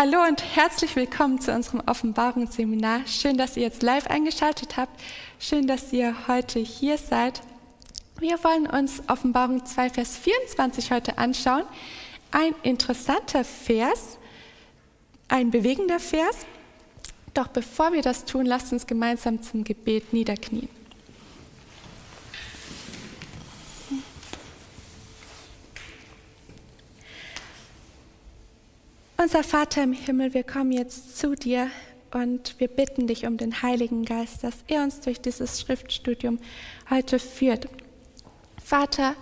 Hallo und herzlich willkommen zu unserem Offenbarungsseminar. Schön, dass ihr jetzt live eingeschaltet habt. Schön, dass ihr heute hier seid. Wir wollen uns Offenbarung 2, Vers 24 heute anschauen. Ein interessanter Vers, ein bewegender Vers. Doch bevor wir das tun, lasst uns gemeinsam zum Gebet niederknien. Unser Vater im Himmel, wir kommen jetzt zu dir und wir bitten dich um den Heiligen Geist, dass er uns durch dieses Schriftstudium heute führt. Vater,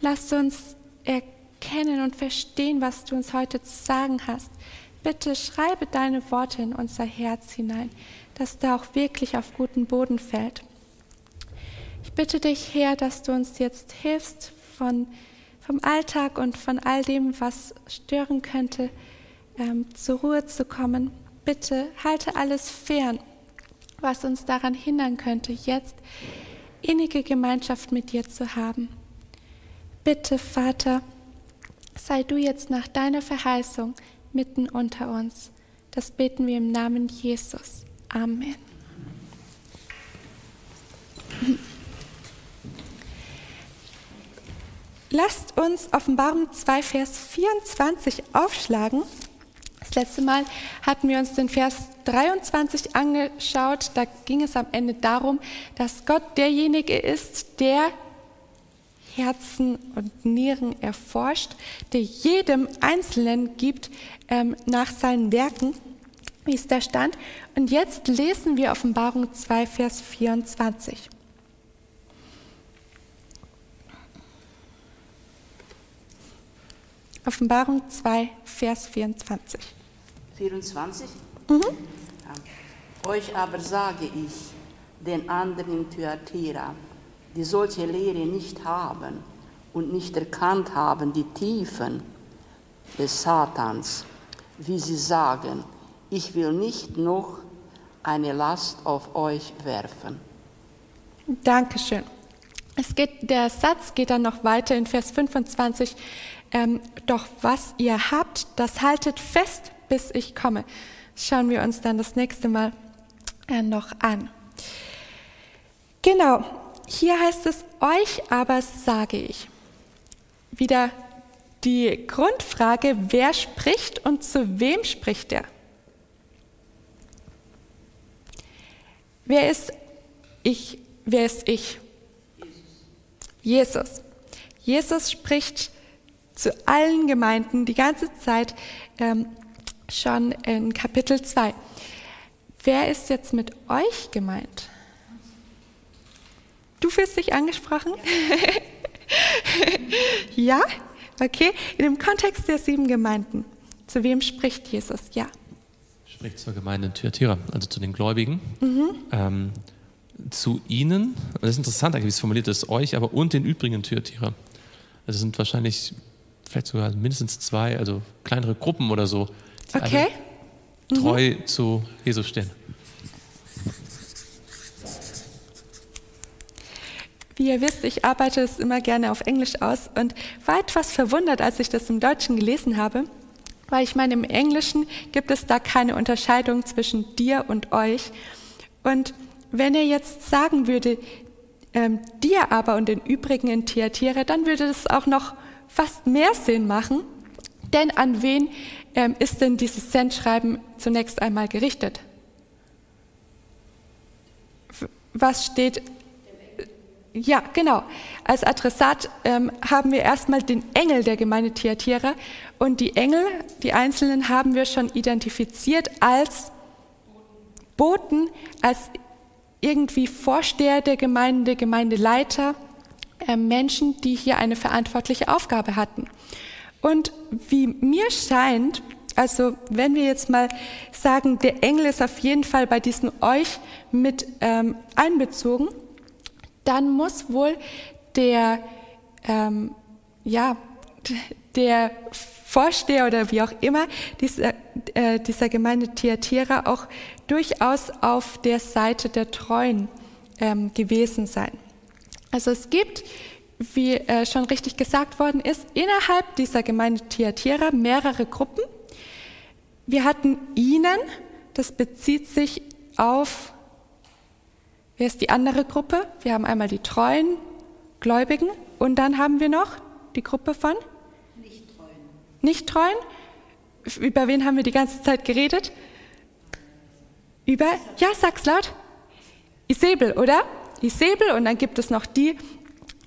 lass uns erkennen und verstehen, was du uns heute zu sagen hast. Bitte schreibe deine Worte in unser Herz hinein, dass da auch wirklich auf guten Boden fällt. Ich bitte dich, Herr, dass du uns jetzt hilfst von, vom Alltag und von all dem, was stören könnte, ähm, zur Ruhe zu kommen. Bitte halte alles fern, was uns daran hindern könnte, jetzt innige Gemeinschaft mit dir zu haben. Bitte, Vater, sei du jetzt nach deiner Verheißung mitten unter uns. Das beten wir im Namen Jesus. Amen. Lasst uns Offenbarung 2, Vers 24 aufschlagen. Das letzte Mal hatten wir uns den Vers 23 angeschaut. Da ging es am Ende darum, dass Gott derjenige ist, der Herzen und Nieren erforscht, der jedem Einzelnen gibt ähm, nach seinen Werken, wie es da stand. Und jetzt lesen wir Offenbarung 2, Vers 24. Offenbarung 2, Vers 24. 24? Mhm. Ja. Euch aber sage ich, den anderen Thyatira, die solche Lehre nicht haben und nicht erkannt haben, die Tiefen des Satans, wie sie sagen, ich will nicht noch eine Last auf euch werfen. Dankeschön. Es geht, der Satz geht dann noch weiter in Vers 25. Ähm, doch was ihr habt, das haltet fest, bis ich komme. Schauen wir uns dann das nächste Mal äh, noch an. Genau, hier heißt es, euch aber sage ich. Wieder die Grundfrage, wer spricht und zu wem spricht er? Wer ist ich? Wer ist ich? Jesus. Jesus spricht zu allen Gemeinden die ganze Zeit ähm, schon in Kapitel 2. Wer ist jetzt mit euch gemeint? Du fühlst dich angesprochen? ja? Okay. In dem Kontext der sieben Gemeinden. Zu wem spricht Jesus? Ja. Spricht zur Gemeinde Thyatira, also zu den Gläubigen. Mhm. Ähm, zu ihnen, das ist interessant wie es formuliert ist, euch, aber und den übrigen Thyatira. Das sind wahrscheinlich vielleicht sogar mindestens zwei, also kleinere Gruppen oder so, die okay. treu mhm. zu Jesus stehen. Wie ihr wisst, ich arbeite es immer gerne auf Englisch aus und war etwas verwundert, als ich das im Deutschen gelesen habe, weil ich meine, im Englischen gibt es da keine Unterscheidung zwischen dir und euch. Und wenn er jetzt sagen würde, ähm, dir aber und den übrigen in Thyatira, dann würde das auch noch fast mehr Sinn machen. Denn an wen ähm, ist denn dieses Sendschreiben zunächst einmal gerichtet? Was steht? Ja, genau. Als Adressat ähm, haben wir erstmal den Engel der Gemeinde Thyatira und die Engel, die einzelnen, haben wir schon identifiziert als Boten, als irgendwie Vorsteher der Gemeinde, Gemeindeleiter, äh, Menschen, die hier eine verantwortliche Aufgabe hatten. Und wie mir scheint, also wenn wir jetzt mal sagen, der Engel ist auf jeden Fall bei diesen euch mit ähm, einbezogen, dann muss wohl der, ähm, ja, der Vorsteher oder wie auch immer dieser, äh, dieser Gemeinde Thyatira auch durchaus auf der Seite der Treuen ähm, gewesen sein. Also es gibt wie äh, schon richtig gesagt worden ist, innerhalb dieser Gemeinde Thyatira mehrere Gruppen. wir hatten ihnen, das bezieht sich auf, wer ist die andere Gruppe? Wir haben einmal die treuen Gläubigen und dann haben wir noch die Gruppe von Nicht-Treuen. Nicht-Treuen? Über wen haben wir die ganze Zeit geredet? Über, ja, sag's laut. Isabel, oder? Isabel und dann gibt es noch die,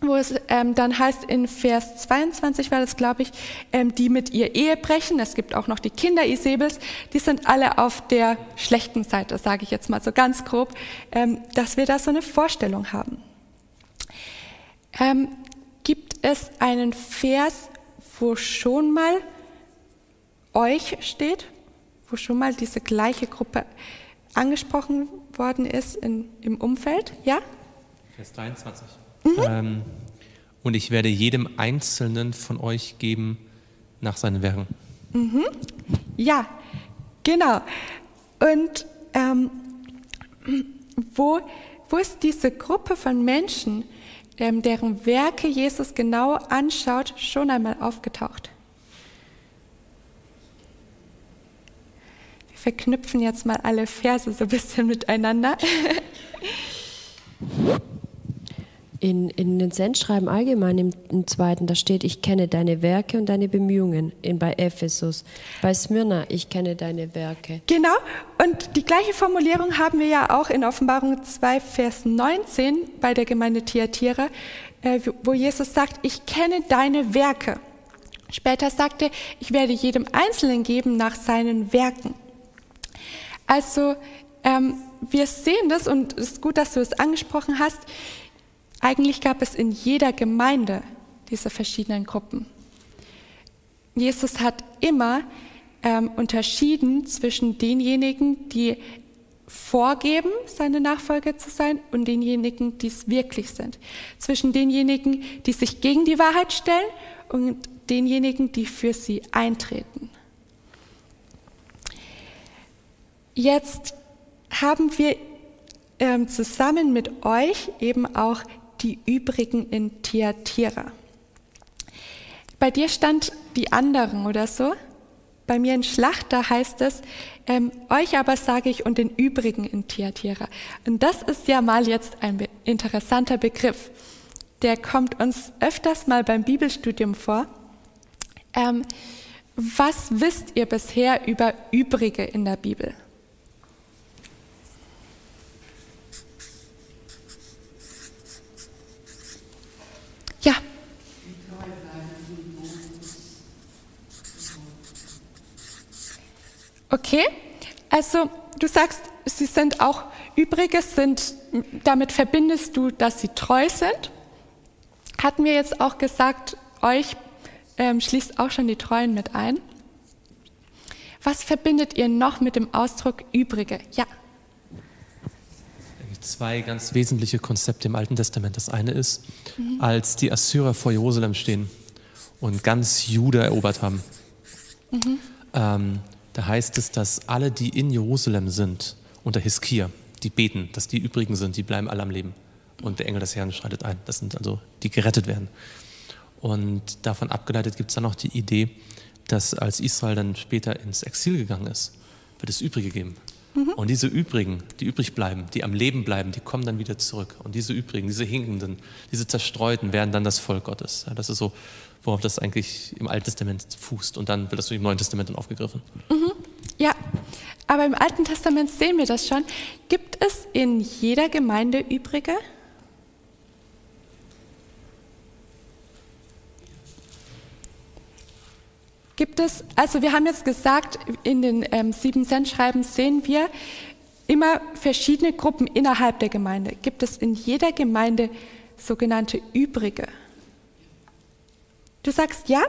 wo es ähm, dann heißt in Vers 22 war das, glaube ich, ähm, die mit ihr Ehe brechen. Es gibt auch noch die Kinder Isabels. Die sind alle auf der schlechten Seite, sage ich jetzt mal so ganz grob, ähm, dass wir da so eine Vorstellung haben. Ähm, gibt es einen Vers, wo schon mal euch steht, wo schon mal diese gleiche Gruppe angesprochen worden ist in, im Umfeld? Ja? Vers 23. Mhm. Ähm, und ich werde jedem Einzelnen von euch geben nach seinen Werken. Mhm. Ja, genau. Und ähm, wo, wo ist diese Gruppe von Menschen, ähm, deren Werke Jesus genau anschaut, schon einmal aufgetaucht? Wir verknüpfen jetzt mal alle Verse so ein bisschen miteinander. In, in den Sendschreiben allgemein im, im, zweiten, da steht, ich kenne deine Werke und deine Bemühungen in, bei Ephesus. Bei Smyrna, ich kenne deine Werke. Genau, und die gleiche Formulierung haben wir ja auch in Offenbarung 2, Vers 19 bei der Gemeinde Thyatira, äh, wo Jesus sagt, ich kenne deine Werke. Später sagte, ich werde jedem Einzelnen geben nach seinen Werken. Also ähm, wir sehen das und es ist gut, dass du es angesprochen hast. Eigentlich gab es in jeder Gemeinde diese verschiedenen Gruppen. Jesus hat immer ähm, unterschieden zwischen denjenigen, die vorgeben, seine Nachfolger zu sein, und denjenigen, die es wirklich sind. Zwischen denjenigen, die sich gegen die Wahrheit stellen und denjenigen, die für sie eintreten. Jetzt haben wir ähm, zusammen mit euch eben auch die übrigen in Thyatira. Bei dir stand die anderen oder so. Bei mir in Schlachter heißt es, ähm, euch aber sage ich und den übrigen in Thyatira. Und das ist ja mal jetzt ein interessanter Begriff. Der kommt uns öfters mal beim Bibelstudium vor. Ähm, was wisst ihr bisher über Übrige in der Bibel? Ja. Okay, also du sagst, sie sind auch Übrige, sind, damit verbindest du, dass sie treu sind. Hatten wir jetzt auch gesagt, euch ähm, schließt auch schon die Treuen mit ein. Was verbindet ihr noch mit dem Ausdruck Übrige? Ja zwei ganz wesentliche Konzepte im Alten Testament. Das eine ist, mhm. als die Assyrer vor Jerusalem stehen und ganz Juda erobert haben, mhm. ähm, da heißt es, dass alle, die in Jerusalem sind, unter Hiskia, die beten, dass die übrigen sind, die bleiben alle am Leben. Und der Engel des Herrn schreitet ein. Das sind also, die gerettet werden. Und davon abgeleitet gibt es dann noch die Idee, dass als Israel dann später ins Exil gegangen ist, wird es Übrige geben. Mhm. Und diese übrigen, die übrig bleiben, die am Leben bleiben, die kommen dann wieder zurück. Und diese übrigen, diese Hinkenden, diese Zerstreuten werden dann das Volk Gottes. Das ist so, worauf das eigentlich im Alten Testament fußt. Und dann wird das im Neuen Testament dann aufgegriffen. Mhm. Ja, aber im Alten Testament sehen wir das schon. Gibt es in jeder Gemeinde Übrige? Gibt es, also wir haben jetzt gesagt, in den ähm, sieben Sendschreiben sehen wir immer verschiedene Gruppen innerhalb der Gemeinde. Gibt es in jeder Gemeinde sogenannte Übrige? Du sagst ja?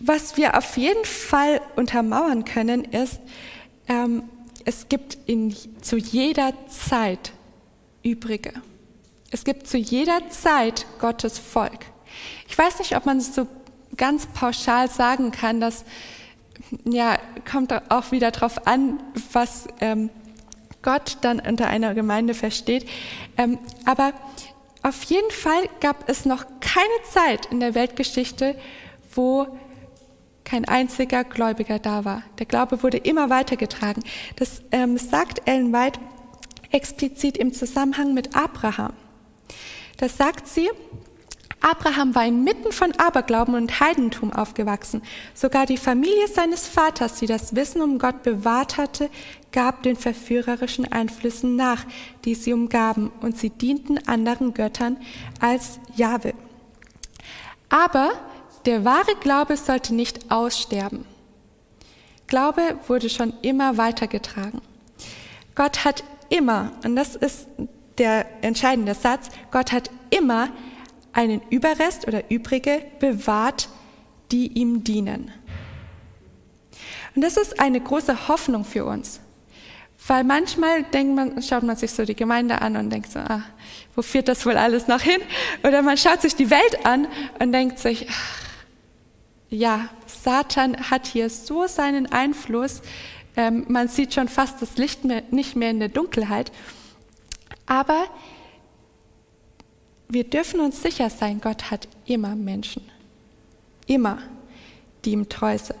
Was wir auf jeden Fall untermauern können, ist, ähm, es gibt in, zu jeder Zeit Übrige. Es gibt zu jeder Zeit Gottes Volk. Ich weiß nicht, ob man es so ganz pauschal sagen kann, dass ja, kommt auch wieder darauf an, was ähm, Gott dann unter einer Gemeinde versteht. Ähm, aber auf jeden Fall gab es noch keine Zeit in der Weltgeschichte, wo kein einziger Gläubiger da war. Der Glaube wurde immer weitergetragen. Das ähm, sagt Ellen White explizit im Zusammenhang mit Abraham. Das sagt sie, Abraham war inmitten von Aberglauben und Heidentum aufgewachsen. Sogar die Familie seines Vaters, die das Wissen um Gott bewahrt hatte, gab den verführerischen Einflüssen nach, die sie umgaben, und sie dienten anderen Göttern als Jahwe. Aber der wahre Glaube sollte nicht aussterben. Glaube wurde schon immer weitergetragen. Gott hat immer, und das ist der entscheidende Satz, Gott hat immer einen Überrest oder Übrige bewahrt, die ihm dienen. Und das ist eine große Hoffnung für uns. Weil manchmal denkt man, schaut man sich so die Gemeinde an und denkt so, ah, wo führt das wohl alles noch hin? Oder man schaut sich die Welt an und denkt sich, ach, ja, Satan hat hier so seinen Einfluss, ähm, man sieht schon fast das Licht mehr, nicht mehr in der Dunkelheit. Aber wir dürfen uns sicher sein, Gott hat immer Menschen, immer, die ihm treu sind.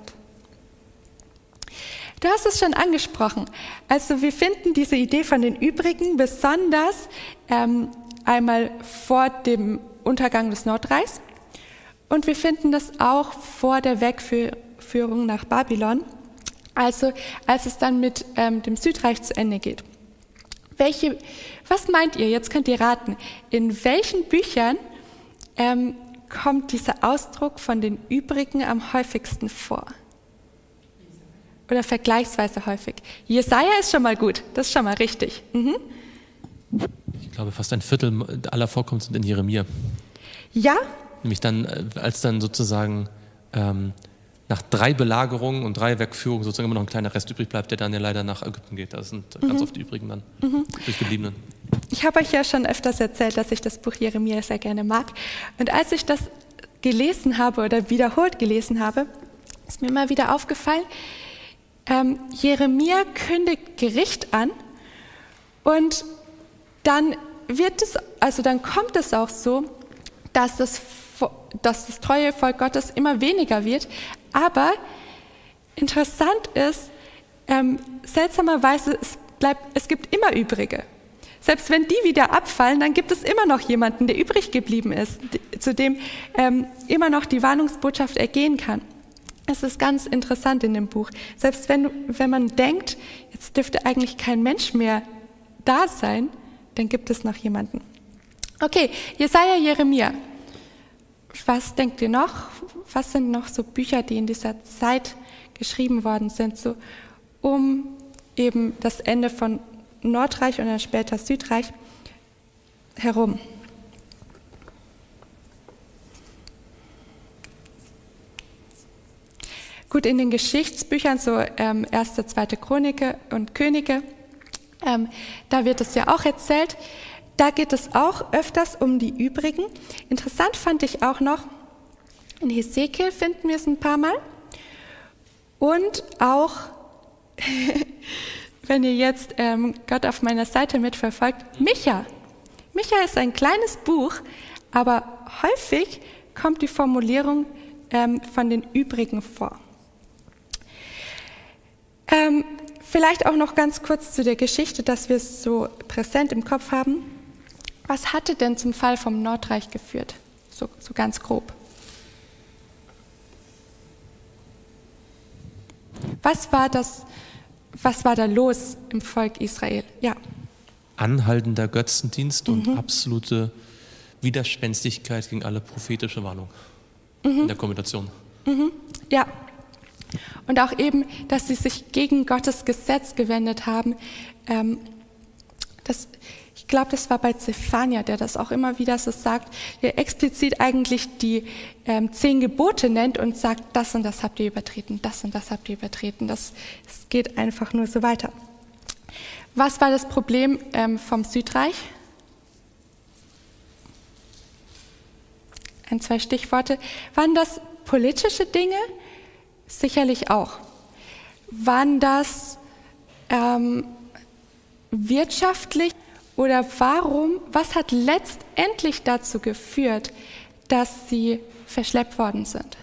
Du hast es schon angesprochen. Also wir finden diese Idee von den Übrigen besonders ähm, einmal vor dem Untergang des Nordreichs und wir finden das auch vor der Wegführung nach Babylon, also als es dann mit ähm, dem Südreich zu Ende geht. Welche, was meint ihr? Jetzt könnt ihr raten. In welchen Büchern ähm, kommt dieser Ausdruck von den übrigen am häufigsten vor? Oder vergleichsweise häufig? Jesaja ist schon mal gut, das ist schon mal richtig. Mhm. Ich glaube, fast ein Viertel aller Vorkommen sind in Jeremia. Ja. Nämlich dann, äh, als dann sozusagen ähm, nach drei Belagerungen und drei Wegführungen sozusagen immer noch ein kleiner Rest übrig bleibt, der dann ja leider nach Ägypten geht. Das sind mhm. ganz oft die übrigen dann, mhm. durchgebliebenen. Ich habe euch ja schon öfters erzählt, dass ich das Buch Jeremia sehr gerne mag. Und als ich das gelesen habe oder wiederholt gelesen habe, ist mir immer wieder aufgefallen, ähm, Jeremia kündigt Gericht an und dann wird es, also dann kommt es auch so, dass das, dass das treue Volk Gottes immer weniger wird, aber interessant ist, ähm, seltsamerweise, es, bleibt, es gibt immer Übrige. Selbst wenn die wieder abfallen, dann gibt es immer noch jemanden, der übrig geblieben ist, zu dem ähm, immer noch die Warnungsbotschaft ergehen kann. Es ist ganz interessant in dem Buch. Selbst wenn, wenn man denkt, jetzt dürfte eigentlich kein Mensch mehr da sein, dann gibt es noch jemanden. Okay, Jesaja, Jeremia. Was denkt ihr noch? Was sind noch so Bücher, die in dieser Zeit geschrieben worden sind, so um eben das Ende von Nordreich und dann später Südreich herum? Gut, in den Geschichtsbüchern, so ähm, erste, zweite Chronike und Könige, ähm, da wird es ja auch erzählt, da geht es auch öfters um die übrigen. Interessant fand ich auch noch, in Hesekiel finden wir es ein paar Mal. Und auch, wenn ihr jetzt ähm, Gott auf meiner Seite mitverfolgt, Micha. Micha ist ein kleines Buch, aber häufig kommt die Formulierung ähm, von den übrigen vor. Ähm, vielleicht auch noch ganz kurz zu der Geschichte, dass wir es so präsent im Kopf haben. Was hatte denn zum Fall vom Nordreich geführt? So, so ganz grob. Was war das, was war da los im Volk Israel? Ja. Anhaltender Götzendienst mhm. und absolute Widerspenstigkeit gegen alle prophetische Warnung mhm. in der Kombination. Mhm. Ja. Und auch eben, dass sie sich gegen Gottes Gesetz gewendet haben. Ähm, das, ich glaube, das war bei Zephania, der das auch immer wieder so sagt, der explizit eigentlich die ähm, zehn Gebote nennt und sagt, das und das habt ihr übertreten, das und das habt ihr übertreten. Das, das geht einfach nur so weiter. Was war das Problem ähm, vom Südreich? Ein, zwei Stichworte. Waren das politische Dinge? Sicherlich auch. Waren das ähm, wirtschaftlich oder warum, was hat letztendlich dazu geführt, dass sie verschleppt worden sind?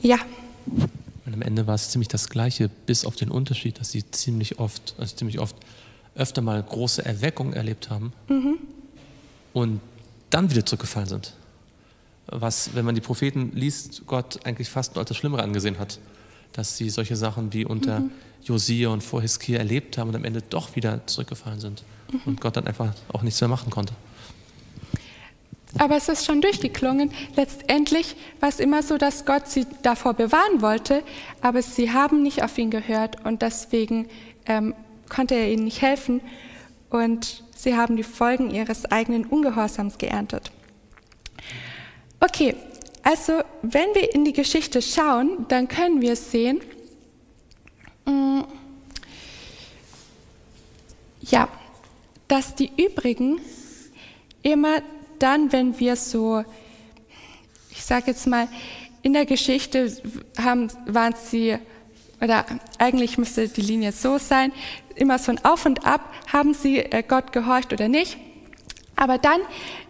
Ja. Und am Ende war es ziemlich das Gleiche, bis auf den Unterschied, dass sie ziemlich oft, also ziemlich oft öfter mal große Erweckung erlebt haben mhm. und dann wieder zurückgefallen sind. Was, wenn man die Propheten liest, Gott eigentlich fast nur als das Schlimmere angesehen hat. Dass sie solche Sachen wie unter Josia und vor Hiskia erlebt haben und am Ende doch wieder zurückgefallen sind. Und Gott dann einfach auch nichts mehr machen konnte. aber es ist schon durchgeklungen. Letztendlich war es immer so, dass Gott sie davor bewahren wollte, aber sie haben nicht auf ihn gehört und deswegen ähm, konnte er ihnen nicht helfen und sie haben die Folgen ihres eigenen Ungehorsams geerntet. Okay, also wenn wir in die Geschichte schauen, dann können wir sehen, mm, ja, dass die übrigen immer dann, wenn wir so, ich sage jetzt mal, in der Geschichte haben, waren sie, oder eigentlich müsste die Linie so sein, immer so ein Auf und Ab, haben sie äh, Gott gehorcht oder nicht. Aber dann,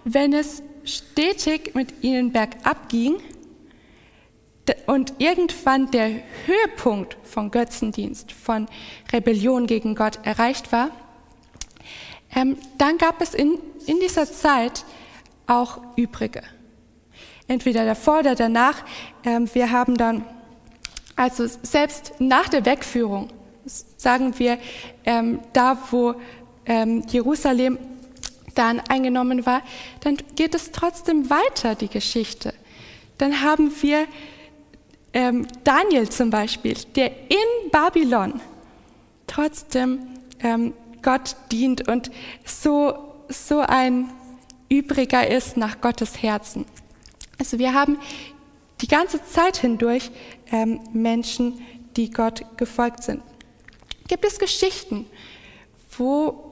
wenn es stetig mit ihnen bergab ging und irgendwann der Höhepunkt von Götzendienst, von Rebellion gegen Gott erreicht war, ähm, dann gab es in, in dieser Zeit auch Übrige. Entweder davor oder danach. Ähm, wir haben dann, also selbst nach der Wegführung, sagen wir, ähm, da wo Jerusalem dann eingenommen war, dann geht es trotzdem weiter, die Geschichte. Dann haben wir ähm, Daniel zum Beispiel, der in Babylon trotzdem ähm, Gott dient und so, so ein Übriger ist nach Gottes Herzen. Also wir haben die ganze Zeit hindurch ähm, Menschen, die Gott gefolgt sind. Gibt es Geschichten, wo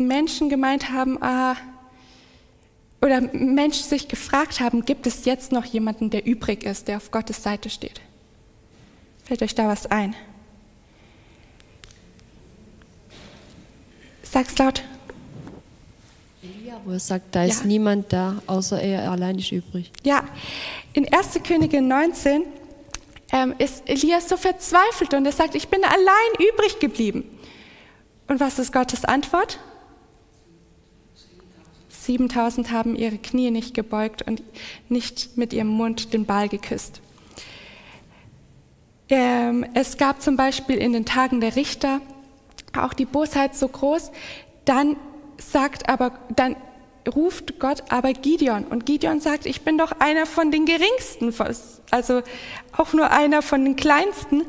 Menschen gemeint haben, ah, oder Menschen sich gefragt haben, gibt es jetzt noch jemanden, der übrig ist, der auf Gottes Seite steht? Fällt euch da was ein? Sag's laut. Elia, wo er sagt, da ist Ja. niemand da, außer er allein ist übrig. Ja, in 1. Könige 19 ähm, ist Elias so verzweifelt und er sagt, ich bin allein übrig geblieben. Und was ist Gottes Antwort? 7000 haben ihre Knie nicht gebeugt und nicht mit ihrem Mund den Ball geküsst. Ähm, es gab zum Beispiel in den Tagen der Richter auch die Bosheit so groß, dann sagt aber, dann ruft Gott aber Gideon und Gideon sagt, ich bin doch einer von den geringsten, also auch nur einer von den kleinsten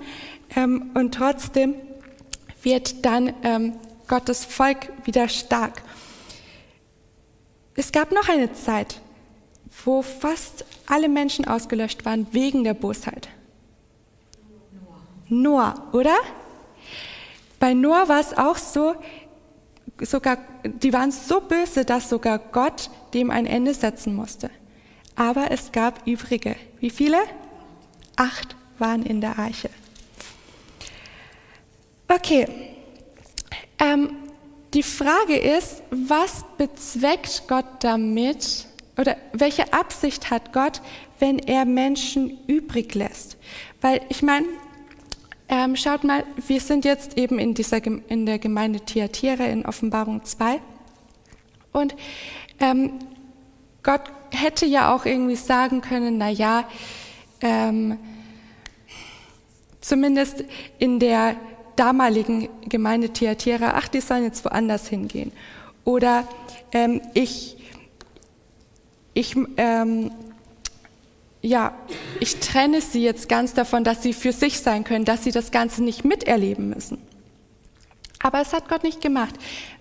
ähm, und trotzdem wird dann ähm, Gottes Volk wieder stark. Es gab noch eine Zeit, wo fast alle Menschen ausgelöscht waren wegen der Bosheit. Noah, oder? Bei Noah war es auch so, sogar, die waren so böse, dass sogar Gott dem ein Ende setzen musste. Aber es gab übrige. Wie viele? Acht waren in der Arche. Okay. Ähm, die Frage ist, was bezweckt Gott damit oder welche Absicht hat Gott, wenn er Menschen übrig lässt? Weil ich meine, ähm, schaut mal, wir sind jetzt eben in, dieser, in der Gemeinde Thyatira in Offenbarung 2 und ähm, Gott hätte ja auch irgendwie sagen können, na ja, ähm, zumindest in der damaligen Gemeinde Thyatira, ach, die sollen jetzt woanders hingehen. Oder ähm, ich, ich, ähm, ja, ich trenne sie jetzt ganz davon, dass sie für sich sein können, dass sie das Ganze nicht miterleben müssen. Aber es hat Gott nicht gemacht.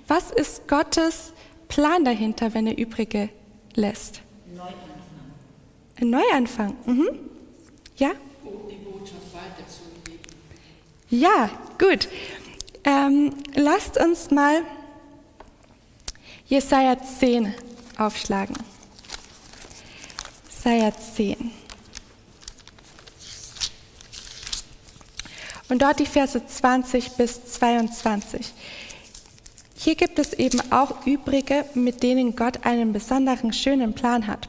Was ist Gottes Plan dahinter, wenn er Übrige lässt? Neuanfang. Ein Neuanfang. Mhm. Ja? Ja, gut. Ähm, lasst uns mal Jesaja 10 aufschlagen. Jesaja 10. Und dort die Verse 20 bis 22. Hier gibt es eben auch Übrige, mit denen Gott einen besonderen schönen Plan hat.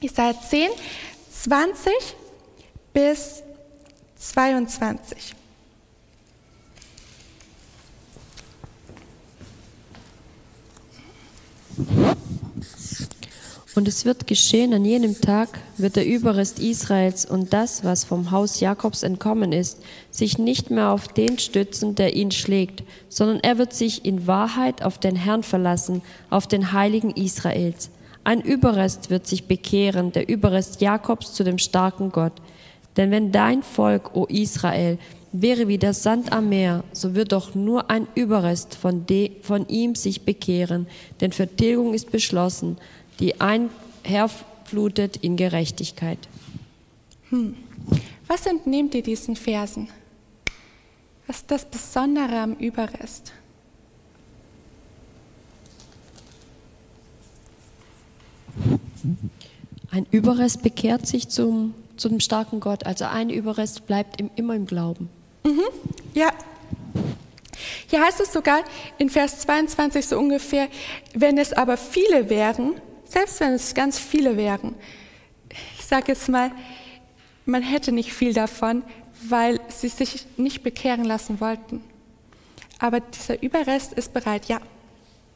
Jesaja 10, 20 bis 22. Und es wird geschehen, an jenem Tag wird der Überrest Israels und das, was vom Haus Jakobs entkommen ist, sich nicht mehr auf den stützen, der ihn schlägt, sondern er wird sich in Wahrheit auf den Herrn verlassen, auf den Heiligen Israels. Ein Überrest wird sich bekehren, der Überrest Jakobs zu dem starken Gott. Denn wenn dein Volk, o Israel, wäre wie der Sand am Meer, so wird doch nur ein Überrest von, de, von ihm sich bekehren, denn Vertilgung ist beschlossen die einherflutet in Gerechtigkeit. Hm. Was entnehmt ihr diesen Versen? Was ist das Besondere am Überrest? Ein Überrest bekehrt sich zum, zum starken Gott. Also ein Überrest bleibt im, immer im Glauben. Mhm. Ja. Hier heißt es sogar in Vers 22 so ungefähr, wenn es aber viele wären, selbst wenn es ganz viele wären. Ich sage jetzt mal, man hätte nicht viel davon, weil sie sich nicht bekehren lassen wollten. Aber dieser Überrest ist bereit, ja.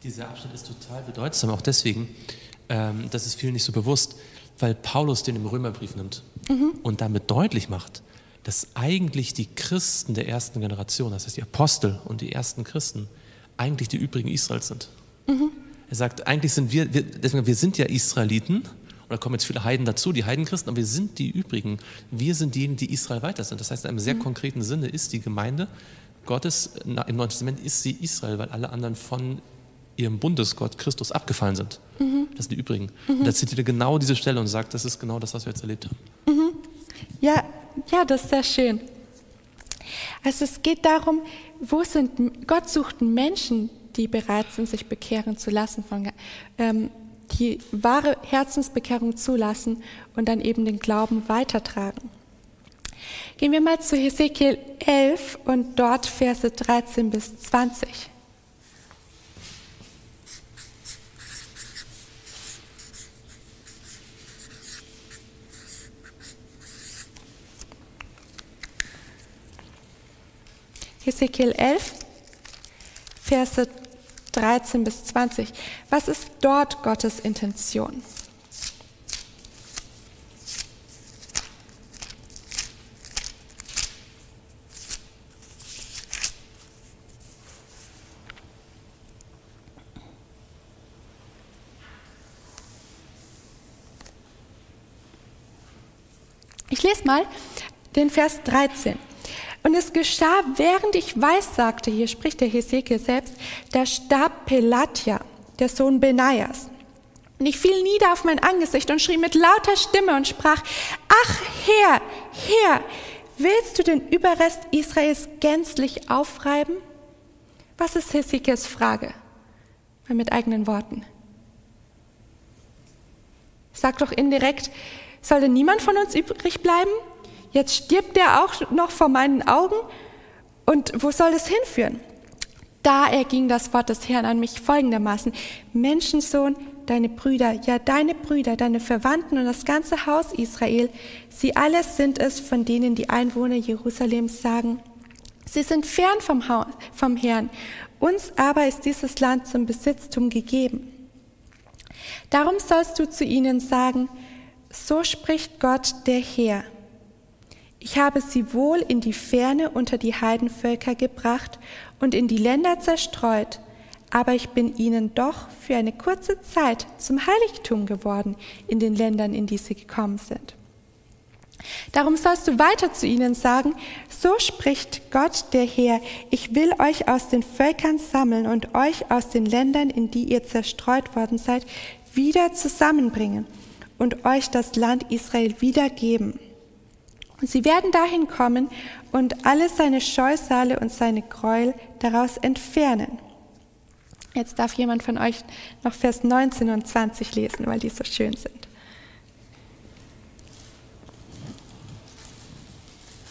Dieser Abschnitt ist total bedeutsam, auch deswegen, ähm, das ist vielen nicht so bewusst, weil Paulus den im Römerbrief nimmt mhm. und damit deutlich macht, dass eigentlich die Christen der ersten Generation, das heißt die Apostel und die ersten Christen, eigentlich die übrigen Israels sind. Mhm. Er sagt, eigentlich sind wir, wir, deswegen, wir sind ja Israeliten, und da kommen jetzt viele Heiden dazu, die Heidenchristen, aber wir sind die übrigen. Wir sind diejenigen, die Israel weiter sind. Das heißt, in einem sehr mhm. konkreten Sinne ist die Gemeinde Gottes im Neuen Testament ist sie Israel, weil alle anderen von ihrem Bundesgott Christus abgefallen sind. Mhm. Das sind die übrigen. Mhm. Und da zitiert er genau diese Stelle und sagt, das ist genau das, was wir jetzt erlebt haben. Mhm. Ja, ja, das ist sehr schön. Also es geht darum, wo sind, Gott sucht Menschen, die bereit sind, sich bekehren zu lassen, von, ähm, die wahre Herzensbekehrung zulassen und dann eben den Glauben weitertragen. Gehen wir mal zu Hesekiel 11 und dort Verse 13 bis 20. Hesekiel 11, Verse 13 bis 20. Was ist dort Gottes Intention? Ich lese mal den Vers 13. Und es geschah, während ich weissagte, hier spricht der Hesekiel selbst, da starb Pelatia, der Sohn Benaias. Und ich fiel nieder auf mein Angesicht und schrie mit lauter Stimme und sprach, ach Herr, Herr, willst du den Überrest Israels gänzlich aufreiben? Was ist Hesekiels Frage? Mal mit eigenen Worten. Sag doch indirekt, soll denn niemand von uns übrig bleiben? Jetzt stirbt er auch noch vor meinen Augen. Und wo soll es hinführen? Da erging das Wort des Herrn an mich folgendermaßen. Menschensohn, deine Brüder, ja deine Brüder, deine Verwandten und das ganze Haus Israel, sie alles sind es, von denen die Einwohner Jerusalems sagen, sie sind fern vom, Haus, vom Herrn, uns aber ist dieses Land zum Besitztum gegeben. Darum sollst du zu ihnen sagen, so spricht Gott der Herr. Ich habe sie wohl in die Ferne unter die Heidenvölker gebracht und in die Länder zerstreut, aber ich bin ihnen doch für eine kurze Zeit zum Heiligtum geworden in den Ländern, in die sie gekommen sind. Darum sollst du weiter zu ihnen sagen, so spricht Gott der Herr, ich will euch aus den Völkern sammeln und euch aus den Ländern, in die ihr zerstreut worden seid, wieder zusammenbringen und euch das Land Israel wiedergeben. Sie werden dahin kommen und alle seine Scheusale und seine Gräuel daraus entfernen. Jetzt darf jemand von euch noch Vers 19 und 20 lesen, weil die so schön sind.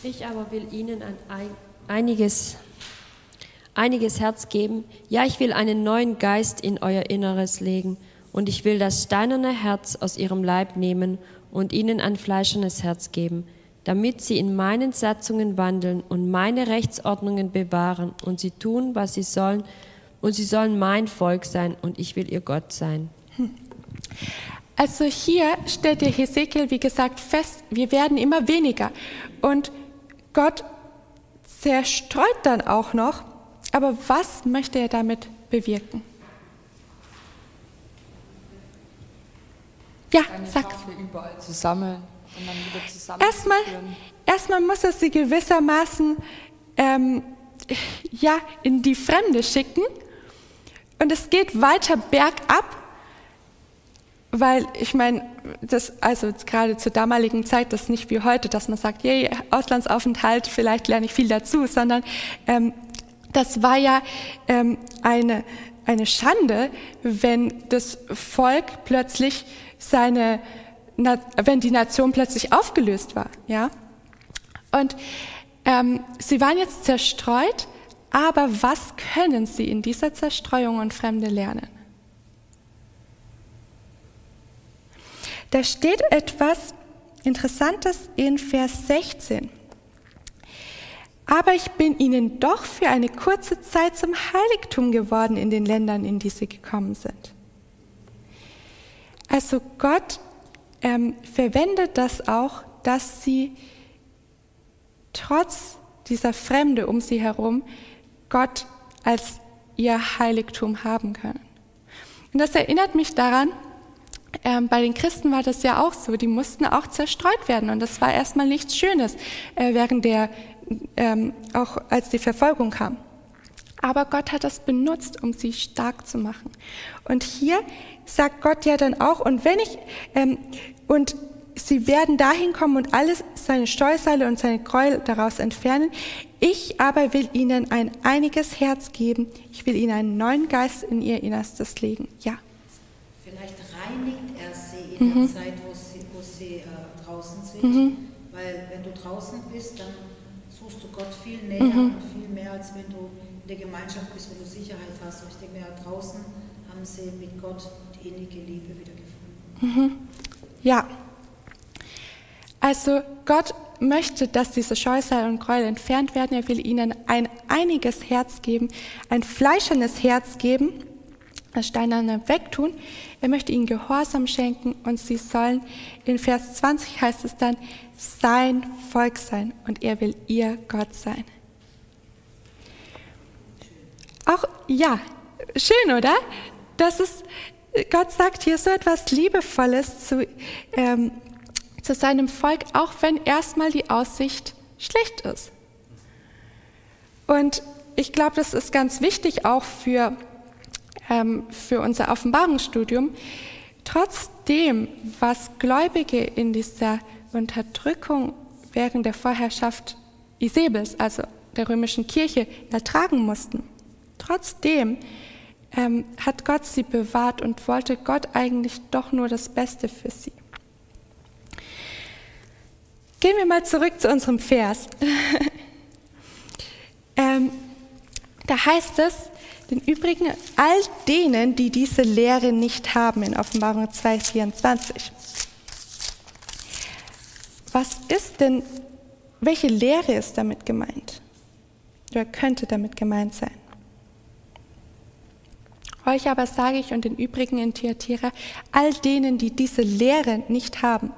Ich aber will ihnen ein, einiges, einiges Herz geben. Ja, ich will einen neuen Geist in euer Inneres legen. Und ich will das steinerne Herz aus ihrem Leib nehmen und ihnen ein fleischernes Herz geben damit sie in meinen Satzungen wandeln und meine Rechtsordnungen bewahren und sie tun, was sie sollen, und sie sollen mein Volk sein und ich will ihr Gott sein. Also hier stellt der Hesekiel, wie gesagt, fest, wir werden immer weniger. Und Gott zerstreut dann auch noch. Aber was möchte er damit bewirken? Ja, sag's. überall zusammen Erstmal, erstmal muss er sie gewissermaßen ähm, ja, in die Fremde schicken. Und es geht weiter bergab, weil ich meine, das, also gerade zur damaligen Zeit, das ist nicht wie heute, dass man sagt, yay, Auslandsaufenthalt, vielleicht lerne ich viel dazu, sondern ähm, das war ja ähm, eine, eine Schande, wenn das Volk plötzlich seine, wenn die Nation plötzlich aufgelöst war, ja. Und ähm, sie waren jetzt zerstreut, aber was können sie in dieser Zerstreuung und Fremde lernen? Da steht etwas Interessantes in Vers 16. Aber ich bin ihnen doch für eine kurze Zeit zum Heiligtum geworden in den Ländern, in die sie gekommen sind. Also Gott ähm, verwendet das auch, dass sie trotz dieser Fremde um sie herum Gott als ihr Heiligtum haben können. Und das erinnert mich daran, ähm, bei den Christen war das ja auch so, die mussten auch zerstreut werden und das war erstmal nichts Schönes, äh, während der, ähm, auch als die Verfolgung kam. Aber Gott hat das benutzt, um sie stark zu machen. Und hier sagt Gott ja dann auch, und wenn ich, ähm, und sie werden dahin kommen und alles seine Steuerseile und seine Gräuel daraus entfernen. Ich aber will ihnen ein einiges Herz geben. Ich will ihnen einen neuen Geist in ihr Innerstes legen. Ja. Vielleicht reinigt er sie in mhm. der Zeit, wo sie, wo sie äh, draußen sind. Mhm. Weil wenn du draußen bist, dann suchst du Gott viel näher mhm. und viel mehr, als wenn du in der Gemeinschaft bist, wo du Sicherheit hast. Und ich denke ja, draußen haben sie mit Gott die innige Liebe wiedergefunden. Ja, also Gott möchte, dass diese Scheusal und Gräuel entfernt werden. Er will ihnen ein einiges Herz geben, ein fleischernes Herz geben, das Steinerne wegtun. Er möchte ihnen Gehorsam schenken und sie sollen, in Vers 20 heißt es dann, sein Volk sein und er will ihr Gott sein. Auch, ja, schön, oder? Das ist, Gott sagt hier so etwas Liebevolles zu, ähm, zu seinem Volk, auch wenn erstmal die Aussicht schlecht ist. Und ich glaube, das ist ganz wichtig auch für, ähm, für unser Offenbarungsstudium. Trotzdem, was Gläubige in dieser Unterdrückung während der Vorherrschaft Isabels, also der römischen Kirche, ertragen mussten, trotzdem ähm, hat Gott sie bewahrt und wollte Gott eigentlich doch nur das Beste für sie. Gehen wir mal zurück zu unserem Vers. ähm, da heißt es, den Übrigen, all denen, die diese Lehre nicht haben, in Offenbarung 2,24. Was ist denn, welche Lehre ist damit gemeint? Oder könnte damit gemeint sein? Euch aber sage ich und den übrigen in Thyatira, all denen, die diese Lehre nicht haben.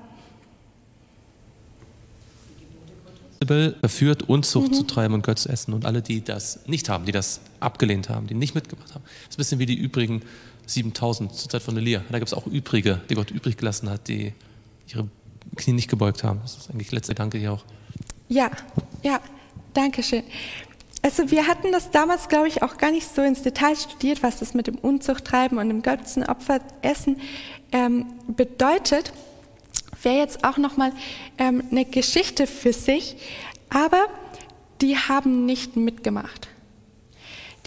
verführt, Unzucht mhm. zu treiben und Götz essen. Und alle, die das nicht haben, die das abgelehnt haben, die nicht mitgemacht haben. Das ist ein bisschen wie die übrigen 7000 zur Zeit von Elia. Da gibt es auch Übrige, die Gott übrig gelassen hat, die ihre Knie nicht gebeugt haben. Das ist eigentlich letzte Danke hier auch. Ja, ja, danke schön. Also wir hatten das damals, glaube ich, auch gar nicht so ins Detail studiert, was das mit dem Unzuchttreiben und dem Götzenopferessen ähm, bedeutet. Wäre jetzt auch nochmal ähm, eine Geschichte für sich, aber die haben nicht mitgemacht.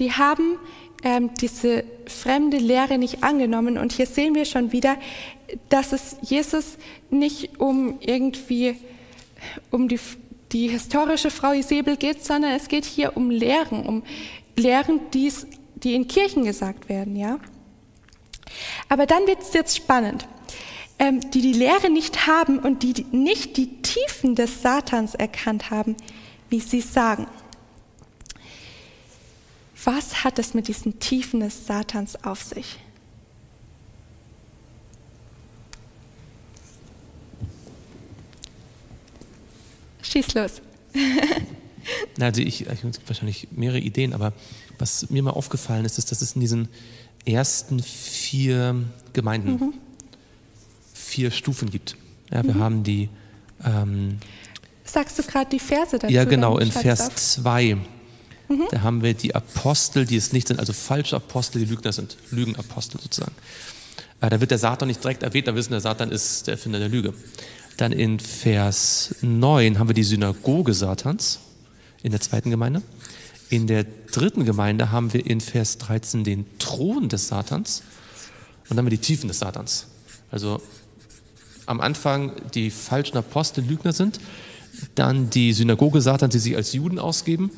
Die haben ähm, diese fremde Lehre nicht angenommen. Und hier sehen wir schon wieder, dass es Jesus nicht um irgendwie um die, die historische Frau Isabel geht, sondern es geht hier um Lehren, um Lehren, die's, die in Kirchen gesagt werden, ja. Aber dann wird es jetzt spannend. ähm, die die Lehre nicht haben und die nicht die Tiefen des Satans erkannt haben, wie sie sagen. Was hat es mit diesen Tiefen des Satans auf sich? Schieß los. also ich, ich habe wahrscheinlich mehrere Ideen, aber was mir mal aufgefallen ist, ist, dass es in diesen ersten vier Gemeinden mhm. vier Stufen gibt. Ja, wir mhm. haben die. Ähm, Sagst du gerade die Verse dazu? Ja, genau, in Vers 2. Mhm. Da haben wir die Apostel, die es nicht sind, also falsche Apostel, die Lügner sind, Lügenapostel sozusagen. Äh, da wird der Satan nicht direkt erwähnt, da wissen der Satan ist der Erfinder der Lüge. Dann in Vers 9 haben wir die Synagoge Satans in der zweiten Gemeinde. In der dritten Gemeinde haben wir in Vers 13 den Thron des Satans und dann haben wir die Tiefen des Satans. Also am Anfang die falschen Apostel Lügner sind, dann die Synagoge Satans, die sich als Juden ausgeben,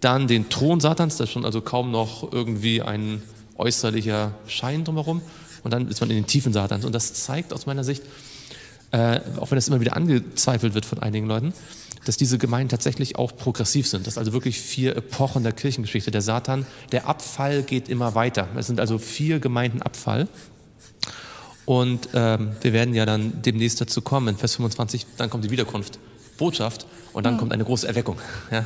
dann den Thron Satans, da ist schon also kaum noch irgendwie ein äußerlicher Schein drumherum und dann ist man in den Tiefen Satans. Und das zeigt aus meiner Sicht, äh, auch wenn das immer wieder angezweifelt wird von einigen Leuten, dass diese Gemeinden tatsächlich auch progressiv sind. Das ist also wirklich vier Epochen der Kirchengeschichte. Der Satan, der Abfall geht immer weiter. Es sind also vier Gemeinden Abfall. Und ähm, wir werden ja dann demnächst dazu kommen, in Vers 25, dann kommt die Wiederkunft, Botschaft und dann mhm. kommt eine große Erweckung. Ja?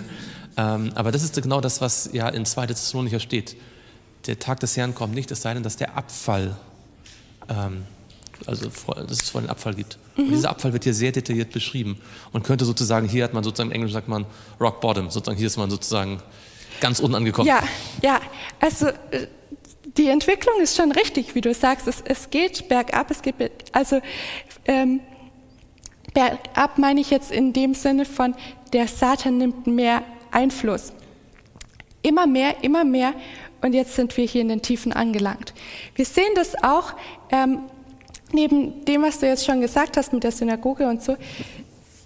Ähm, aber das ist genau das, was ja in 2. Thessalonicher steht. Der Tag des Herrn kommt nicht, es sei denn, dass der Abfall ähm, also dass es vor den Abfall gibt. Mhm. Und dieser Abfall wird hier sehr detailliert beschrieben und könnte sozusagen, hier hat man sozusagen, im Englisch sagt man Rock Bottom, sozusagen hier ist man sozusagen ganz unten angekommen. Ja, ja, also äh, die Entwicklung ist schon richtig, wie du sagst. Es, es geht bergab, es geht, also ähm, bergab meine ich jetzt in dem Sinne von, der Satan nimmt mehr Einfluss. Immer mehr, immer mehr. Und jetzt sind wir hier in den Tiefen angelangt. Wir sehen das auch ähm, neben dem, was du jetzt schon gesagt hast mit der Synagoge und so,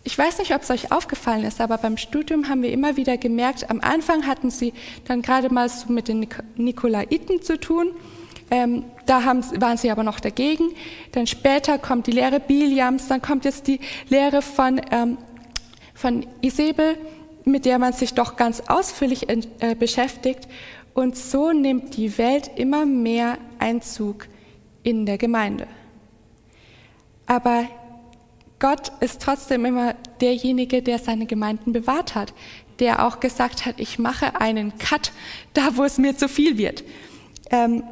ich weiß nicht, ob es euch aufgefallen ist, aber beim Studium haben wir immer wieder gemerkt, am Anfang hatten sie dann gerade mal so mit den Nikolaiten zu tun. Ähm, da haben, waren sie aber noch dagegen. Dann später kommt die Lehre Biliams, dann kommt jetzt die Lehre von, ähm, von Isabel, mit der man sich doch ganz ausführlich äh, beschäftigt. Und so nimmt die Welt immer mehr Einzug in der Gemeinde. Aber Gott ist trotzdem immer derjenige, der seine Gemeinden bewahrt hat, der auch gesagt hat, ich mache einen Cut da, wo es mir zu viel wird. Ähm,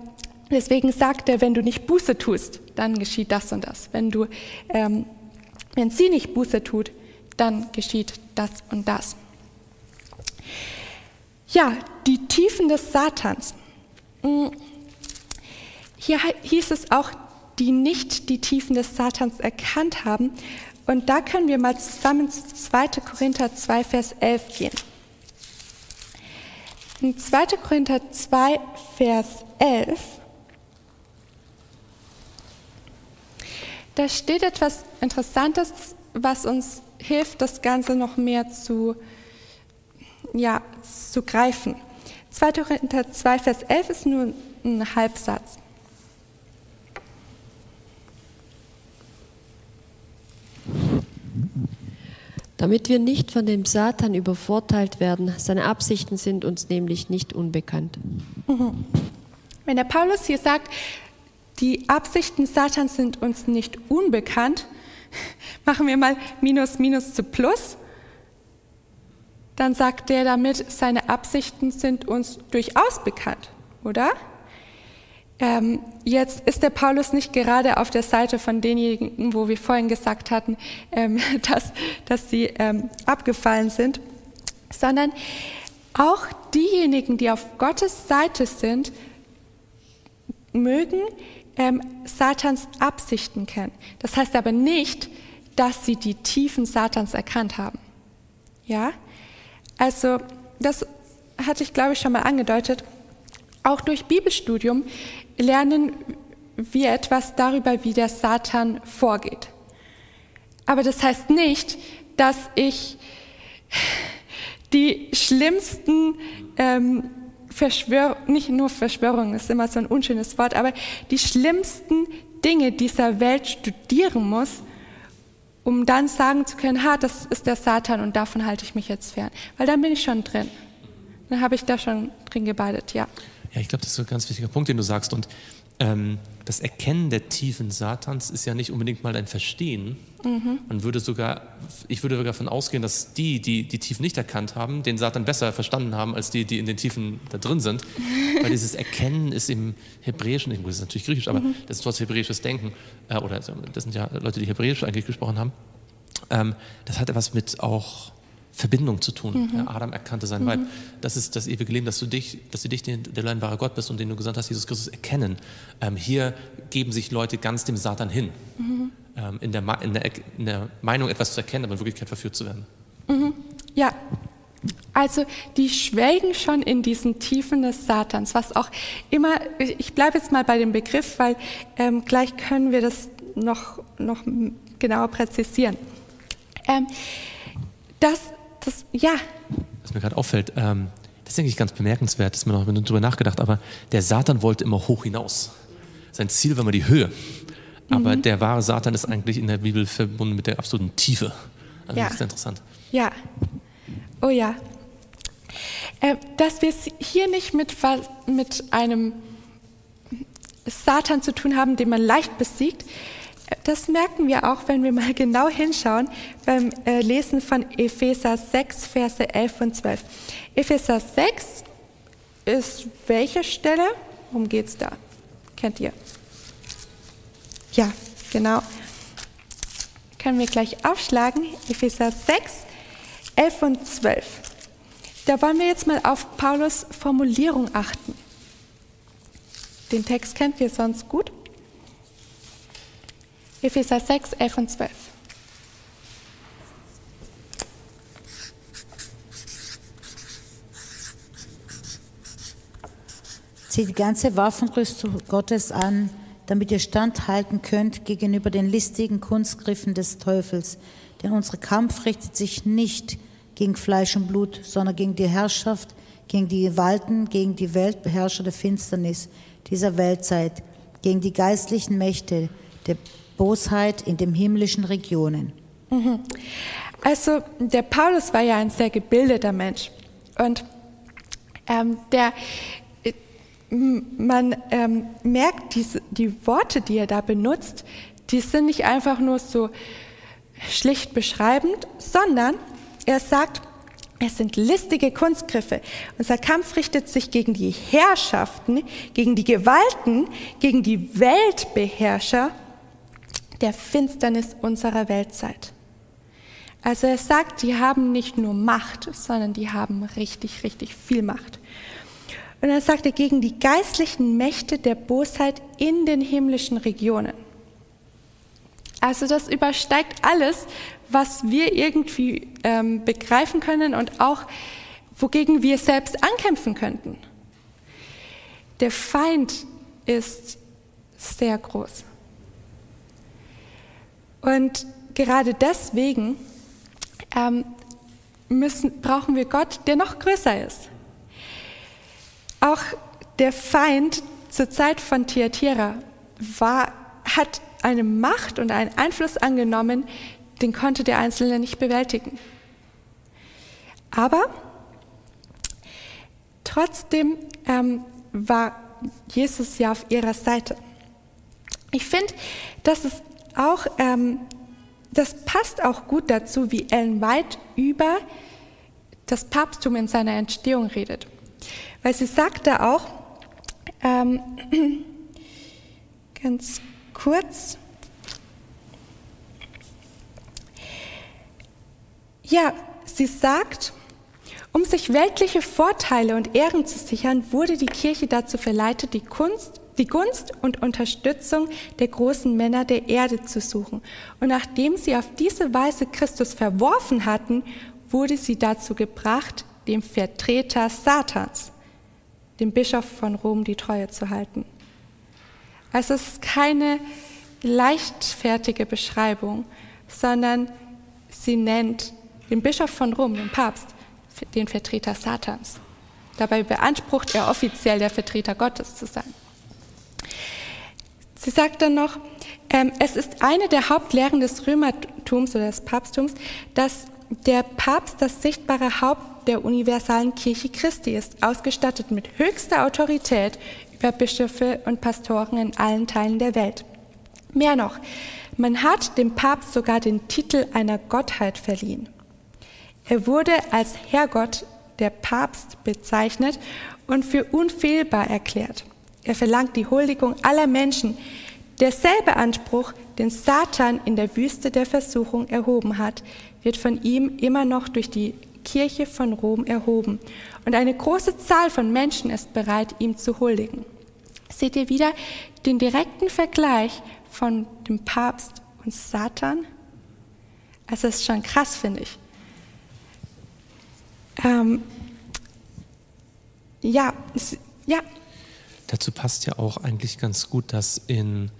deswegen sagt er, wenn du nicht Buße tust, dann geschieht das und das. Wenn, du, ähm, wenn sie nicht Buße tut, dann geschieht das und das. Ja, die Tiefen des Satans. Hm, hier hieß es auch, die nicht die Tiefen des Satans erkannt haben. Und da können wir mal zusammen zu 2. Korinther 2, Vers 11 gehen. In 2. Korinther 2, Vers 11, da steht etwas Interessantes, was uns hilft, das Ganze noch mehr zu, ja, zu greifen. 2. Korinther 2, Vers 11 ist nur ein Halbsatz. Damit wir nicht von dem Satan übervorteilt werden. Seine Absichten sind uns nämlich nicht unbekannt. Mhm. Wenn der Paulus hier sagt, die Absichten Satans sind uns nicht unbekannt, machen wir mal Minus Minus zu Plus, dann sagt er damit, seine Absichten sind uns durchaus bekannt, oder? Ähm, jetzt ist der Paulus nicht gerade auf der Seite von denjenigen, wo wir vorhin gesagt hatten, ähm, dass, dass sie ähm, abgefallen sind, sondern auch diejenigen, die auf Gottes Seite sind, mögen ähm, Satans Absichten kennen. Das heißt aber nicht, dass sie die Tiefen Satans erkannt haben. Ja? Also, das hatte ich, glaube ich, schon mal angedeutet. Auch durch Bibelstudium lernen wir etwas darüber, wie der Satan vorgeht. Aber das heißt nicht, dass ich die schlimmsten ähm, Verschwörungen, nicht nur Verschwörungen ist immer so ein unschönes Wort, aber die schlimmsten Dinge dieser Welt studieren muss, um dann sagen zu können, ha, das ist der Satan und davon halte ich mich jetzt fern. Weil dann bin ich schon drin. Dann habe ich da schon drin gebadet, ja. Ja, ich glaube, das ist ein ganz wichtiger Punkt, den du sagst. Und ähm, das Erkennen der Tiefen Satans ist ja nicht unbedingt mal ein Verstehen. Mhm. Man würde sogar, ich würde sogar davon ausgehen, dass die, die die Tiefen nicht erkannt haben, den Satan besser verstanden haben als die, die in den Tiefen da drin sind. Weil dieses Erkennen ist im Hebräischen, ich muss es natürlich griechisch, aber mhm. das ist trotzdem hebräisches Denken. Äh, oder das sind ja Leute, die Hebräisch eigentlich gesprochen haben. Ähm, das hat etwas mit auch Verbindung zu tun. Mhm. Adam erkannte sein mhm. Weib. Das ist das ewige Leben, dass du dich, dass du dich der, der allein wahre Gott bist und den du gesandt hast, Jesus Christus, erkennen. Ähm, hier geben sich Leute ganz dem Satan hin. Mhm. Ähm, in, der, in, der, in, der, Meinung, etwas zu erkennen, aber in Wirklichkeit verführt zu werden. Mhm. Ja. Also die schwelgen schon in diesen Tiefen des Satans, was auch immer, ich bleibe jetzt mal bei dem Begriff, weil ähm, gleich können wir das noch, noch genauer präzisieren. Ähm, das das, ja. Was mir gerade auffällt, ähm, das ist eigentlich ganz bemerkenswert, das ist mir noch darüber nachgedacht, aber der Satan wollte immer hoch hinaus. Sein Ziel war immer die Höhe. Aber mhm. der wahre Satan ist eigentlich in der Bibel verbunden mit der absoluten Tiefe. Also ja. das ist interessant. Ja. Oh ja. Äh, dass wir es hier nicht mit, mit einem Satan zu tun haben, den man leicht besiegt, das merken wir auch, wenn wir mal genau hinschauen beim äh, Lesen von Epheser 6, Verse 11 und 12. Epheser 6 ist welche Stelle? Worum geht es da? Kennt ihr? Ja, genau. Können wir gleich aufschlagen. Epheser 6, 11 und 12. Da wollen wir jetzt mal auf Paulus Formulierung achten. Den Text kennt ihr sonst gut. Epheser 6, 11 und 12. Zieht die ganze Waffenrüstung Gottes an, damit ihr standhalten könnt gegenüber den listigen Kunstgriffen des Teufels. Denn unser Kampf richtet sich nicht gegen Fleisch und Blut, sondern gegen die Herrschaft, gegen die Gewalten, gegen die Weltbeherrscher der Finsternis dieser Weltzeit, gegen die geistlichen Mächte der Bosheit in den himmlischen Regionen. Mhm. Also der Paulus war ja ein sehr gebildeter Mensch und ähm, der, äh, man ähm, merkt, diese, die Worte, die er da benutzt, die sind nicht einfach nur so schlicht beschreibend, sondern er sagt, es sind listige Kunstgriffe. Unser Kampf richtet sich gegen die Herrschaften, gegen die Gewalten, gegen die Weltbeherrscher der Finsternis unserer Weltzeit. Also er sagt, die haben nicht nur Macht, sondern die haben richtig, richtig viel Macht. Und er sagte gegen die geistlichen Mächte der Bosheit in den himmlischen Regionen. Also das übersteigt alles, was wir irgendwie ähm, begreifen können und auch wogegen wir selbst ankämpfen könnten. Der Feind ist sehr groß. Und gerade deswegen ähm, müssen, brauchen wir Gott, der noch größer ist. Auch der Feind zur Zeit von Thyatira war, hat eine Macht und einen Einfluss angenommen, den konnte der Einzelne nicht bewältigen. Aber trotzdem ähm, war Jesus ja auf ihrer Seite. Ich finde, dass es auch, ähm, das passt auch gut dazu, wie Ellen White über das Papsttum in seiner Entstehung redet. Weil sie sagt da auch, ähm, ganz kurz, ja, sie sagt, um sich weltliche Vorteile und Ehren zu sichern, wurde die Kirche dazu verleitet, die Kunst die Gunst und Unterstützung der großen Männer der Erde zu suchen. Und nachdem sie auf diese Weise Christus verworfen hatten, wurde sie dazu gebracht, dem Vertreter Satans, dem Bischof von Rom, die Treue zu halten. Also es ist keine leichtfertige Beschreibung, sondern sie nennt den Bischof von Rom, den Papst, den Vertreter Satans. Dabei beansprucht er offiziell der Vertreter Gottes zu sein. Sie sagt dann noch, ähm, es ist eine der Hauptlehren des Römertums oder des Papsttums, dass der Papst das sichtbare Haupt der universalen Kirche Christi ist, ausgestattet mit höchster Autorität über Bischöfe und Pastoren in allen Teilen der Welt. Mehr noch, man hat dem Papst sogar den Titel einer Gottheit verliehen. Er wurde als Herrgott der Papst bezeichnet und für unfehlbar erklärt. Er verlangt die Huldigung aller Menschen. Derselbe Anspruch, den Satan in der Wüste der Versuchung erhoben hat, wird von ihm immer noch durch die Kirche von Rom erhoben. Und eine große Zahl von Menschen ist bereit, ihm zu huldigen. Seht ihr wieder den direkten Vergleich von dem Papst und Satan? Also das ist schon krass, finde ich. Ähm, ja, ja. Dazu passt ja auch eigentlich ganz gut, dass in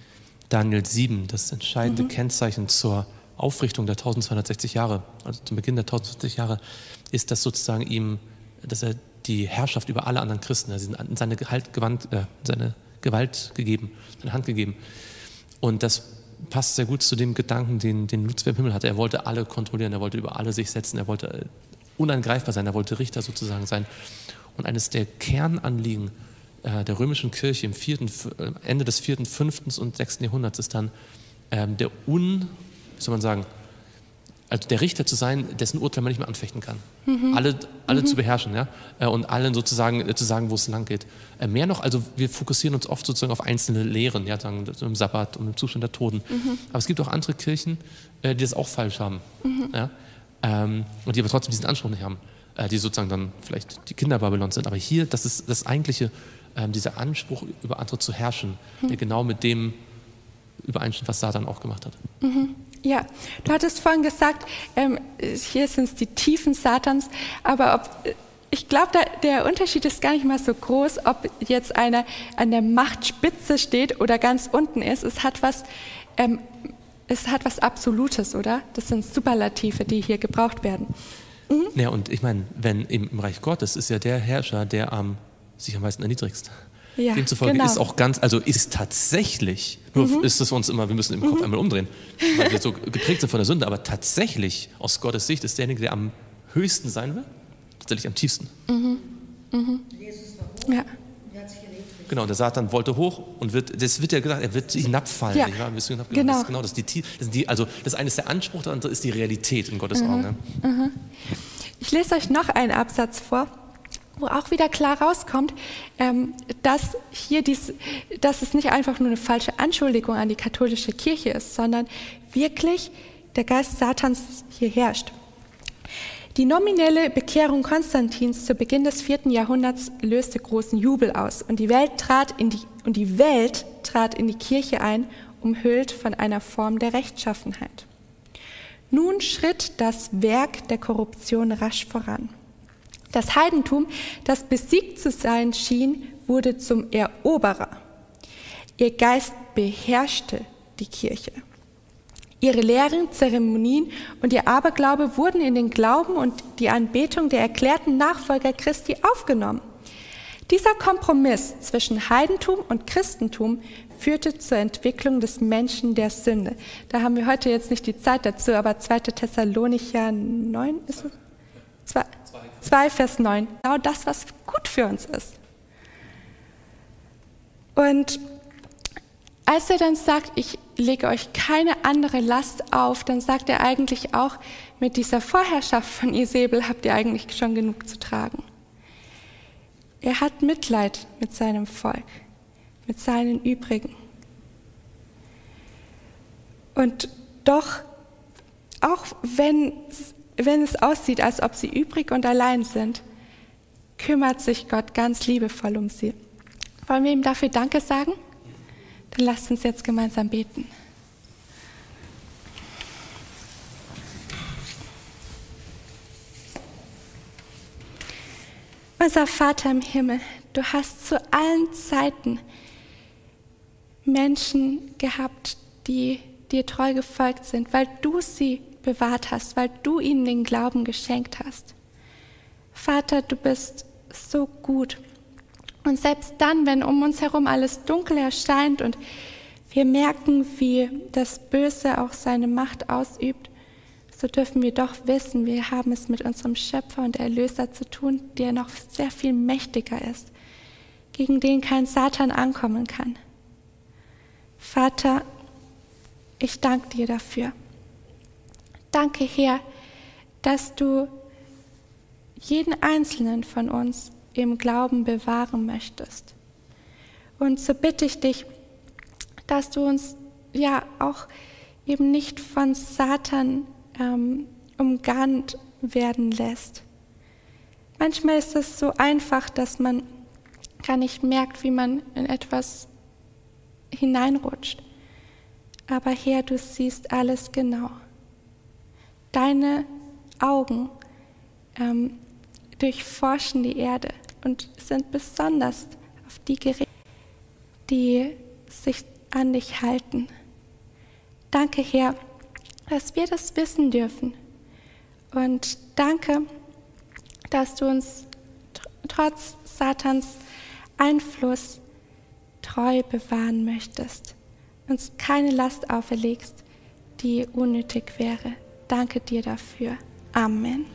Daniel 7 das entscheidende mhm. Kennzeichen zur Aufrichtung der 1260 Jahre, also zum Beginn der 1260 Jahre, ist, dass sozusagen ihm, dass er die Herrschaft über alle anderen Christen, also in seine, Gehalt, gewandt, äh, seine Gewalt gegeben, seine Hand gegeben. Und das passt sehr gut zu dem Gedanken, den, den Lucifer im Himmel hatte. Er wollte alle kontrollieren, er wollte über alle sich setzen, er wollte äh, unangreifbar sein, er wollte Richter sozusagen sein. Und eines der Kernanliegen der römischen Kirche im vierten, äh, Ende des vierten, fünften und sechsten Jahrhunderts ist dann ähm, der un, wie soll man sagen, also der Richter zu sein, dessen Urteil man nicht mehr anfechten kann. Mhm. Alle, alle mhm. zu beherrschen ja? Äh, und allen sozusagen zu sagen, wo es lang geht. Mehr noch, also wir fokussieren uns oft sozusagen auf einzelne Lehren, ja, sagen, im Sabbat und im Zustand der Toten. Mhm. Aber es gibt auch andere Kirchen, die das auch falsch haben. Mhm. Ja? Ähm, und die aber trotzdem diesen Anspruch nicht haben, die sozusagen dann vielleicht die Kinder Babylons sind. Aber hier, das ist das eigentliche, ähm, dieser Anspruch, über andere zu herrschen, der mhm. genau mit dem übereinstimmt, was Satan auch gemacht hat. Mhm. Ja, du hattest vorhin gesagt, ähm, hier sind es die Tiefen Satans, aber ob, ich glaube, der Unterschied ist gar nicht mal so groß, ob jetzt einer an der Machtspitze steht oder ganz unten ist. Es hat was, ähm, es hat was Absolutes, oder? Das sind Superlative, die hier gebraucht werden. Mhm. Ja, und ich meine, wenn im, im Reich Gottes ist ja der Herrscher, der am sich am meisten erniedrigst. Ja, Demzufolge genau. ist auch ganz, also ist tatsächlich, nur mhm. ist es uns immer, wir müssen im Kopf mhm. einmal umdrehen, weil wir so geprägt sind von der Sünde, aber tatsächlich aus Gottes Sicht ist derjenige, der am höchsten sein will, tatsächlich am tiefsten. Mhm. Mhm. Jesus war hoch, ja. Genau, der Satan wollte hoch und wird, das wird ja gesagt, er wird hinabfallen. Ja. Ja, hinab genau. Das, genau, das ist die, das die, also das eine ist der Anspruch, das andere ist die Realität in Gottes mhm. Augen. Mhm. Ich lese euch noch einen Absatz vor wo auch wieder klar rauskommt, ähm, dass hier dies, dass es nicht einfach nur eine falsche Anschuldigung an die katholische Kirche ist, sondern wirklich der Geist Satans hier herrscht. Die nominelle Bekehrung Konstantins zu Beginn des vierten Jahrhunderts löste großen Jubel aus und die Welt trat in die, und die Welt trat in die Kirche ein, umhüllt von einer Form der Rechtschaffenheit. Nun schritt das Werk der Korruption rasch voran. Das Heidentum, das besiegt zu sein schien, wurde zum Eroberer. Ihr Geist beherrschte die Kirche. Ihre Lehren, Zeremonien und ihr Aberglaube wurden in den Glauben und die Anbetung der erklärten Nachfolger Christi aufgenommen. Dieser Kompromiss zwischen Heidentum und Christentum führte zur Entwicklung des Menschen der Sünde. Da haben wir heute jetzt nicht die Zeit dazu, aber 2. Thessalonicher 9 ist es? 2, 2, Vers 9. Genau das, was gut für uns ist. Und als er dann sagt, ich lege euch keine andere Last auf, dann sagt er eigentlich auch, mit dieser Vorherrschaft von Isabel habt ihr eigentlich schon genug zu tragen. Er hat Mitleid mit seinem Volk, mit seinen übrigen. Und doch, auch wenn wenn es aussieht, als ob sie übrig und allein sind, kümmert sich Gott ganz liebevoll um sie. Wollen wir ihm dafür Danke sagen? Dann lasst uns jetzt gemeinsam beten. Unser Vater im Himmel, du hast zu allen Zeiten Menschen gehabt, die dir treu gefolgt sind, weil du sie bewahrt hast, weil du ihnen den Glauben geschenkt hast. Vater, du bist so gut. Und selbst dann, wenn um uns herum alles dunkel erscheint und wir merken, wie das Böse auch seine Macht ausübt, so dürfen wir doch wissen, wir haben es mit unserem Schöpfer und Erlöser zu tun, der noch sehr viel mächtiger ist, gegen den kein Satan ankommen kann. Vater, ich danke dir dafür. Danke, Herr, dass du jeden einzelnen von uns im Glauben bewahren möchtest. Und so bitte ich dich, dass du uns ja auch eben nicht von Satan ähm, umgarnt werden lässt. Manchmal ist es so einfach, dass man gar nicht merkt, wie man in etwas hineinrutscht. Aber Herr, du siehst alles genau. Deine Augen ähm, durchforschen die Erde und sind besonders auf die gerichtet, die sich an dich halten. Danke, Herr, dass wir das wissen dürfen. Und danke, dass du uns trotz Satans Einfluss treu bewahren möchtest, uns keine Last auferlegst, die unnötig wäre. Danke dir dafür. Amen.